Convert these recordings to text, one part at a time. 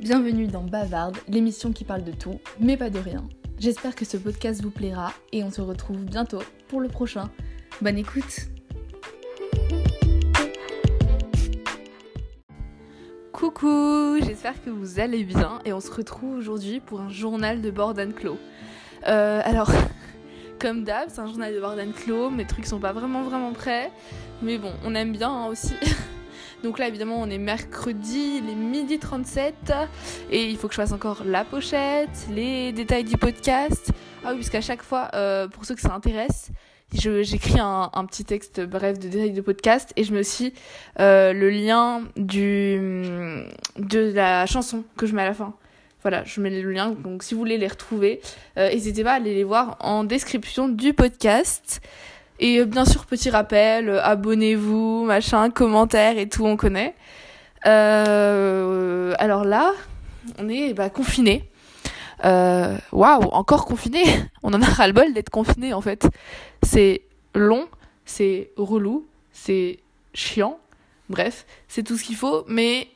Bienvenue dans Bavarde, l'émission qui parle de tout, mais pas de rien. J'espère que ce podcast vous plaira et on se retrouve bientôt pour le prochain. Bonne écoute Coucou, j'espère que vous allez bien et on se retrouve aujourd'hui pour un journal de Borden Clos. Euh, alors, comme d'hab, c'est un journal de Borden Clos, mes trucs sont pas vraiment vraiment prêts, mais bon, on aime bien hein, aussi. Donc là, évidemment, on est mercredi, il est midi 37. Et il faut que je fasse encore la pochette, les détails du podcast. Ah oui, parce qu'à chaque fois, euh, pour ceux que ça intéresse, j'écris un, petit texte bref de détails de podcast et je mets aussi euh, le lien du, de la chanson que je mets à la fin. Voilà, je mets le lien, donc si vous voulez les retrouver, euh, n'hésitez pas à aller les voir en description du podcast. Et euh, bien sûr, petit rappel, euh, abonnez-vous, machin, commentaires et tout, on connaît. Euh, alors là, on est bah, confiné. Waouh, wow, encore confiné On en a ras-le-bol d'être confiné en fait. C'est long, c'est relou, c'est chiant. Bref, c'est tout ce qu'il faut. Mais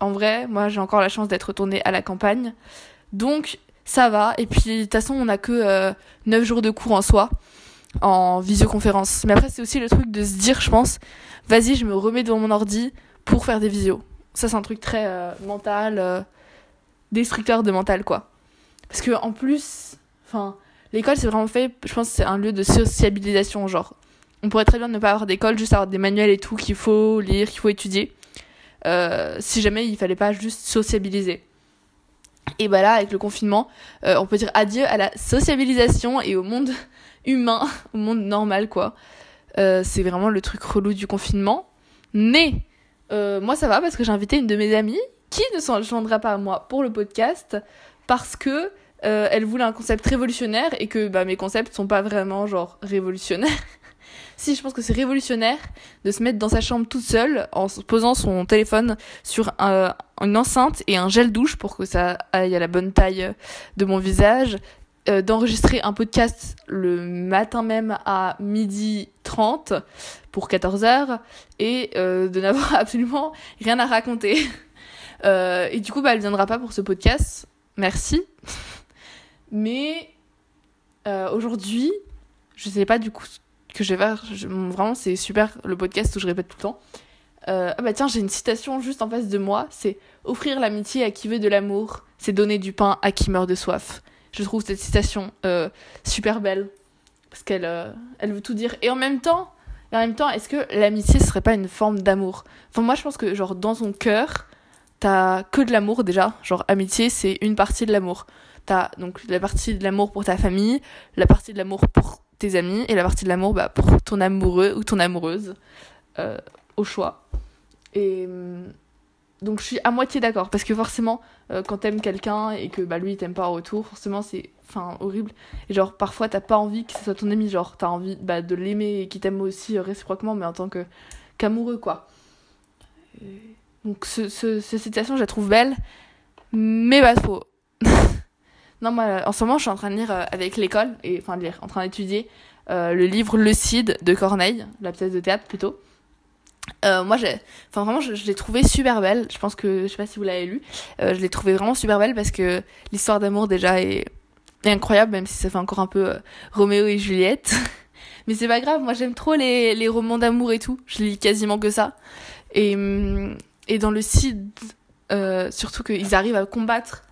en vrai, moi j'ai encore la chance d'être retournée à la campagne. Donc ça va. Et puis de toute façon, on a que euh, 9 jours de cours en soi en visioconférence. Mais après, c'est aussi le truc de se dire, je pense, vas-y, je me remets devant mon ordi pour faire des visios. Ça, c'est un truc très euh, mental, euh, destructeur de mental, quoi. Parce que en plus, enfin, l'école, c'est vraiment fait, je pense, c'est un lieu de sociabilisation, genre. On pourrait très bien ne pas avoir d'école, juste avoir des manuels et tout qu'il faut lire, qu'il faut étudier. Euh, si jamais il fallait pas juste sociabiliser. Et bah là, avec le confinement, on peut dire adieu à la sociabilisation et au monde humain, au monde normal, quoi. Euh, c'est vraiment le truc relou du confinement. Mais euh, moi, ça va parce que j'ai invité une de mes amies qui ne s'en joindra pas à moi pour le podcast parce que euh, elle voulait un concept révolutionnaire et que bah, mes concepts sont pas vraiment genre révolutionnaires. si, je pense que c'est révolutionnaire de se mettre dans sa chambre toute seule en posant son téléphone sur un, une enceinte et un gel douche pour que ça aille à la bonne taille de mon visage, euh, d'enregistrer un podcast le matin même à midi 30 pour 14h et euh, de n'avoir absolument rien à raconter. Euh, et du coup, bah, elle viendra pas pour ce podcast. Merci. Mais aujourd'hui, je sais pas du coup que je vais vraiment, c'est super le podcast où je répète tout le temps. ah bah tiens, j'ai une citation juste en face de moi. C'est offrir l'amitié à qui veut de l'amour, c'est donner du pain à qui meurt de soif. Je trouve cette citation euh, super belle parce qu'elle euh, elle veut tout dire. Et en même temps, en même temps, est-ce que l'amitié serait pas une forme d'amour? Enfin, moi, je pense que genre dans ton cœur, t'as que de l'amour déjà. Genre amitié, c'est une partie de l'amour. T'as donc la partie de l'amour pour ta famille, la partie de l'amour pour tes amis et la partie de l'amour bah, pour ton amoureux ou ton amoureuse euh, au choix. Et hum, donc je suis à moitié d'accord parce que forcément euh, quand t'aimes quelqu'un et que bah lui il t'aime pas en retour forcément c'est horrible. Et genre parfois t'as pas envie que ce soit ton ami genre t'as envie bah, de l'aimer et qu'il t'aime aussi euh, réciproquement mais en tant que qu'amoureux quoi. Donc ce, cette situation je la trouve belle mais pas trop non moi en ce moment je suis en train de lire euh, avec l'école et enfin de lire en train d'étudier le livre Le Cid de Corneille la pièce de théâtre plutôt euh, moi, j'ai, enfin vraiment, je, l'ai trouvé super belle. Je pense que, je sais pas si vous l'avez lu, euh, je l'ai trouvé vraiment super belle parce que l'histoire d'amour déjà est, incroyable, même si ça fait encore un peu euh, Roméo et Juliette. Mais c'est pas grave, moi j'aime trop les, les romans d'amour et tout. Je lis quasiment que ça. Et, hum, et dans le Cid, euh, surtout qu'ils arrivent à combattre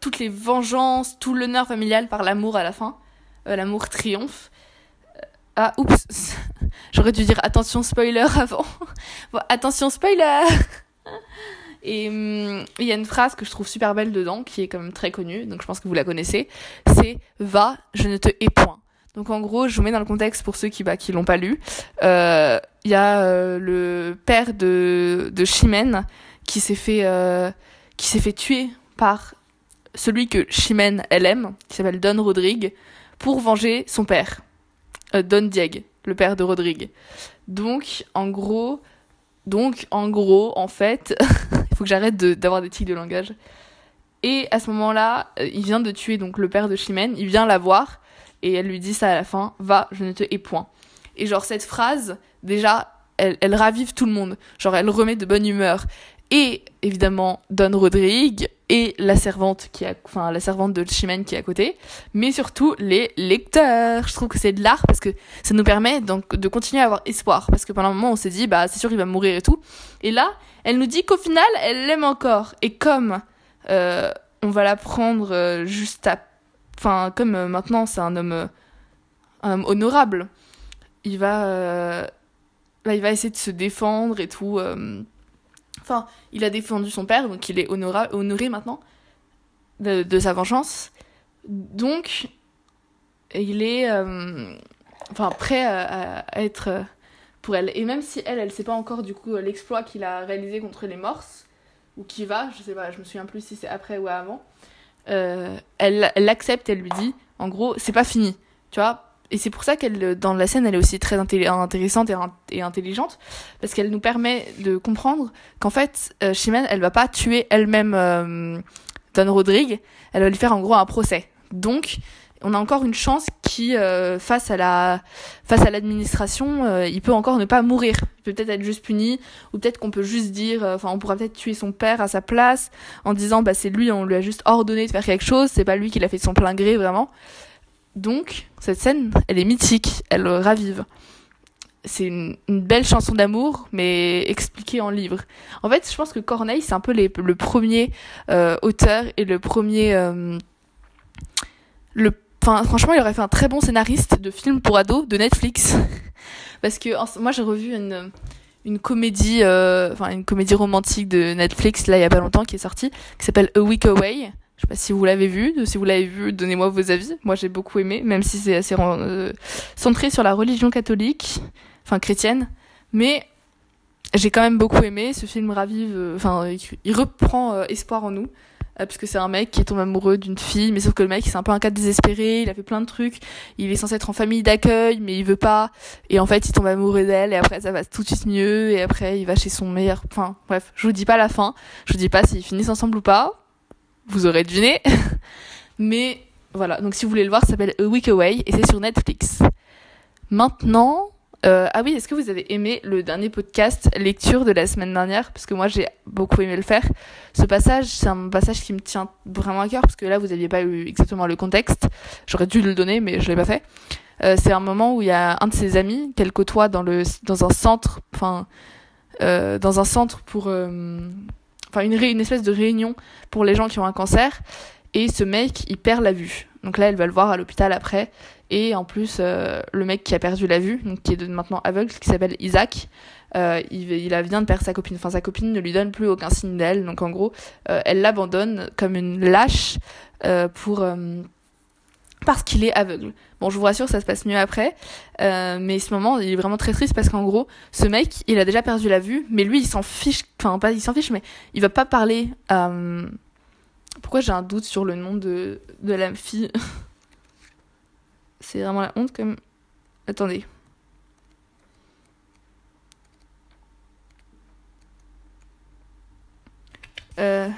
toutes les vengeances, tout l'honneur familial par l'amour à la fin. l'amour triomphe. Ah, oups, j'aurais dû dire attention spoiler avant. attention spoiler Et hum, il y a une phrase que je trouve super belle dedans, qui est quand même très connue, donc je pense que vous la connaissez. C'est Va, je ne te hais point. Donc en gros, je vous mets dans le contexte pour ceux qui bah, qui l'ont pas lu. Euh, il y a euh, le père de de Chimène qui s'est fait euh, qui s'est fait tuer par celui que Chimène elle aime, qui s'appelle Don Rodrigue, pour venger son père. Euh, Don Dieg, le père de Rodrigue. Donc, en gros, donc, en gros, en fait, il faut que j'arrête d'avoir des tics de langage. Et à ce moment-là, euh, il vient de tuer donc le père de Chimène, il vient la voir, et elle lui dit ça à la fin, va, je ne te hais point. Et genre, cette phrase, déjà, elle, elle ravive tout le monde. Genre, elle remet de bonne humeur. et évidemment Don Rodrigue et la servante qui a, enfin la servante de Chimène qui est à côté, mais surtout les lecteurs. Je trouve que c'est de l'art parce que ça nous permet donc de continuer à avoir espoir parce que pendant un moment on s'est dit bah c'est sûr il va mourir et tout, et là elle nous dit qu'au final elle l'aime encore et comme euh, on va la prendre euh, juste à, enfin comme euh, maintenant c'est un homme, honorable, il va, il va essayer de se défendre et tout. Enfin, il a défendu son père, donc il est honoré maintenant de, sa vengeance. Donc, il est euh, enfin, prêt à, être euh, pour elle. Et même si elle, elle sait pas encore du coup l'exploit qu'il a réalisé contre les morses, ou qui va, je sais pas, je me souviens plus si c'est après ou avant, euh, elle l'accepte, elle lui dit, en gros, c'est pas fini. Tu vois, et c'est pour ça qu'elle, dans la scène, elle est aussi très intéressante et, intelligente, parce qu'elle nous permet de comprendre qu'en fait, euh, Chimène, elle va pas tuer elle-même euh, Don Rodrigue, elle va lui faire en gros un procès. Donc, on a encore une chance qui, euh, face à la, face à l'administration, euh, il peut encore ne pas mourir. Il peut peut-être être juste puni, ou peut-être qu'on peut juste dire, enfin, on pourra peut-être tuer son père à sa place, en disant, bah, c'est lui, on lui a juste ordonné de faire quelque chose, c'est pas lui qui l'a fait de son plein gré, vraiment. Donc, cette scène, elle est mythique, elle ravive. C'est une, belle chanson d'amour, mais expliquée en livre. En fait, je pense que Corneille, c'est un peu le premier euh, auteur et le premier... Euh, franchement, il aurait fait un très bon scénariste de film pour ados de Netflix. Parce que moi, j'ai revu une, une comédie, euh, enfin, une comédie romantique de Netflix, là, il y a pas longtemps, qui est sortie, qui s'appelle A Week Away je sais pas si vous l'avez vu. Si vous l'avez vu, donnez-moi vos avis. Moi, j'ai beaucoup aimé, même si c'est assez euh, centré sur la religion catholique, enfin chrétienne. Mais j'ai quand même beaucoup aimé. Ce film ravive, euh, enfin, il reprend euh, espoir en nous. parce que c'est un mec qui tombe amoureux d'une fille, mais sauf que le mec, c'est un peu un cas désespéré, il a fait plein de trucs, il est censé être en famille d'accueil, mais il veut pas, et en fait, il tombe amoureux d'elle, et après, ça va tout de suite mieux, et après, il va chez son meilleur, enfin, bref, je vous dis pas la fin, je vous dis pas s'ils finissent ensemble ou pas, vous aurez deviné. Mais voilà, donc si vous voulez le voir, ça s'appelle A Week Away et c'est sur Netflix. Maintenant, euh, ah oui, est-ce que vous avez aimé le dernier podcast lecture de la semaine dernière? Parce que moi j'ai beaucoup aimé le faire. Ce passage, c'est un passage qui me tient vraiment à cœur parce que là vous n'aviez pas eu exactement le contexte. J'aurais dû le donner, mais je l'ai pas fait. Euh, c'est un moment où il y a un de ses amis qu'elle côtoie dans le dans un centre, enfin euh, dans un centre pour enfin une, espèce de réunion pour les gens qui ont un cancer. Et ce mec, il perd la vue. Donc là, elle va le voir à l'hôpital après. Et en plus, euh, le mec qui a perdu la vue, donc qui est maintenant aveugle, qui s'appelle Isaac, euh, il, il a vient de perdre sa copine. Enfin, sa copine ne lui donne plus aucun signe d'elle. Donc en gros, euh, elle l'abandonne comme une lâche pour parce qu'il est aveugle. Bon, je vous rassure, ça se passe mieux après. Euh, mais ce moment, il est vraiment très triste parce qu'en gros, ce mec, il a déjà perdu la vue, mais lui, il s'en fiche. Enfin, pas il s'en fiche, mais il va pas parler. Euh... Pourquoi j'ai un doute sur le nom de, de la fille? C'est vraiment la honte comme. Attendez. Euh.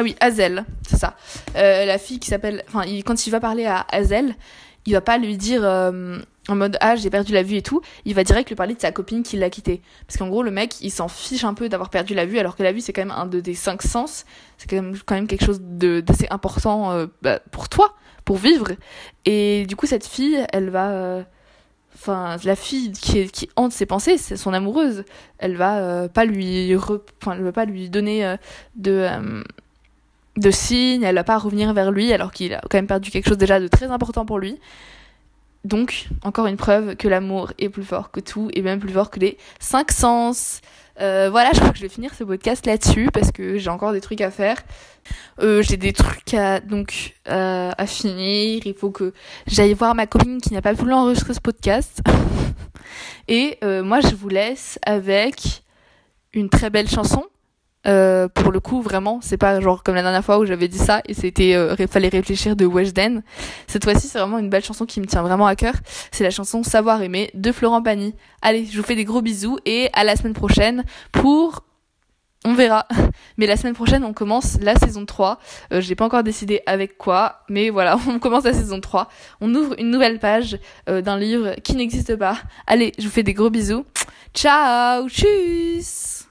Ah oui, Hazel, c'est ça. Euh, la fille qui s'appelle. Enfin, quand il va parler à Hazel, il va pas lui dire euh, en mode ah j'ai perdu la vue et tout. Il va direct lui parler de sa copine qui l'a quitté. Parce qu'en gros, le mec, il s'en fiche un peu d'avoir perdu la vue, alors que la vue c'est quand même un de cinq sens. C'est quand même, quand même quelque chose d'assez important euh, bah, pour toi, pour vivre. Et du coup, cette fille, elle va enfin la fille qui, qui hante ses pensées c'est son amoureuse elle va pas lui enfin elle va pas lui donner de de signes, elle va pas revenir vers lui alors qu'il a quand même perdu quelque chose déjà de très important pour lui. Donc, encore une preuve que l'amour est plus fort que tout et même plus fort que les cinq sens. Euh, voilà, je crois que je vais finir ce podcast là-dessus parce que j'ai encore des trucs à faire. Euh, j'ai des trucs à donc euh, à finir. Il faut que j'aille voir ma copine qui n'a pas voulu enregistrer ce podcast. et moi, je vous laisse avec une très belle chanson euh, pour le coup, vraiment, c'est pas genre comme la dernière fois où j'avais dit ça et c'était euh, fallait réfléchir de Weshden. Cette fois-ci, c'est vraiment une belle chanson qui me tient vraiment à cœur. C'est la chanson Savoir aimer de Florent Pagny. Allez, je vous fais des gros bisous et à la semaine prochaine pour on verra. Mais la semaine prochaine, on commence la saison 3. Euh, j'ai pas encore décidé avec quoi, mais voilà, on commence la saison 3. On ouvre une nouvelle page euh, d'un livre qui n'existe pas. Allez, je vous fais des gros bisous. Ciao, tchuss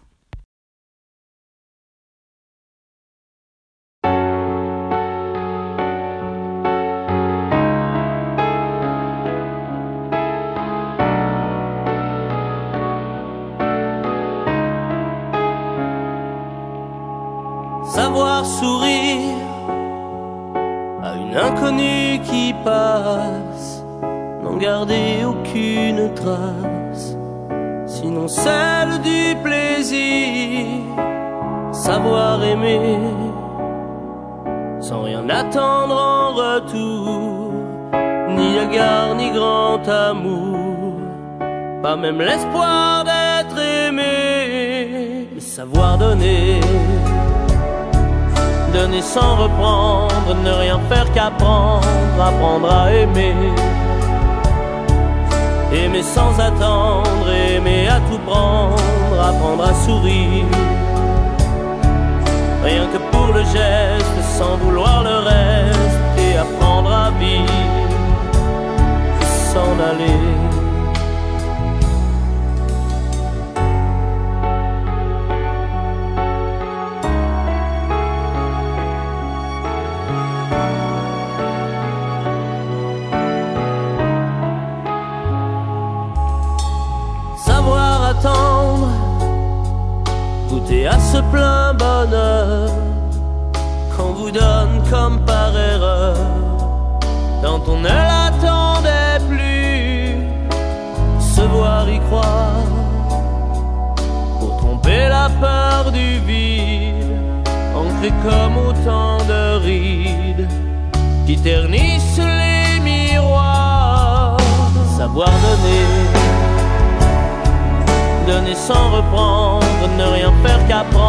savoir sourire à une inconnue qui passe, n'en garder aucune trace, sinon celle du plaisir, savoir aimer sans rien attendre en retour, ni égard ni grand amour, pas même l'espoir d'être aimé, savoir donner donner sans reprendre, ne rien faire qu'apprendre, apprendre à aimer. Aimer sans attendre, aimer à tout prendre, apprendre à sourire. Rien que pour le geste, sans vouloir le reste, donne comme par erreur quand on ne l'attendait plus. Se voir y croire pour tromper la peur du vide, ancré comme autant de rides qui ternissent les miroirs. Savoir donner donner sans reprendre, ne rien faire qu'apprendre,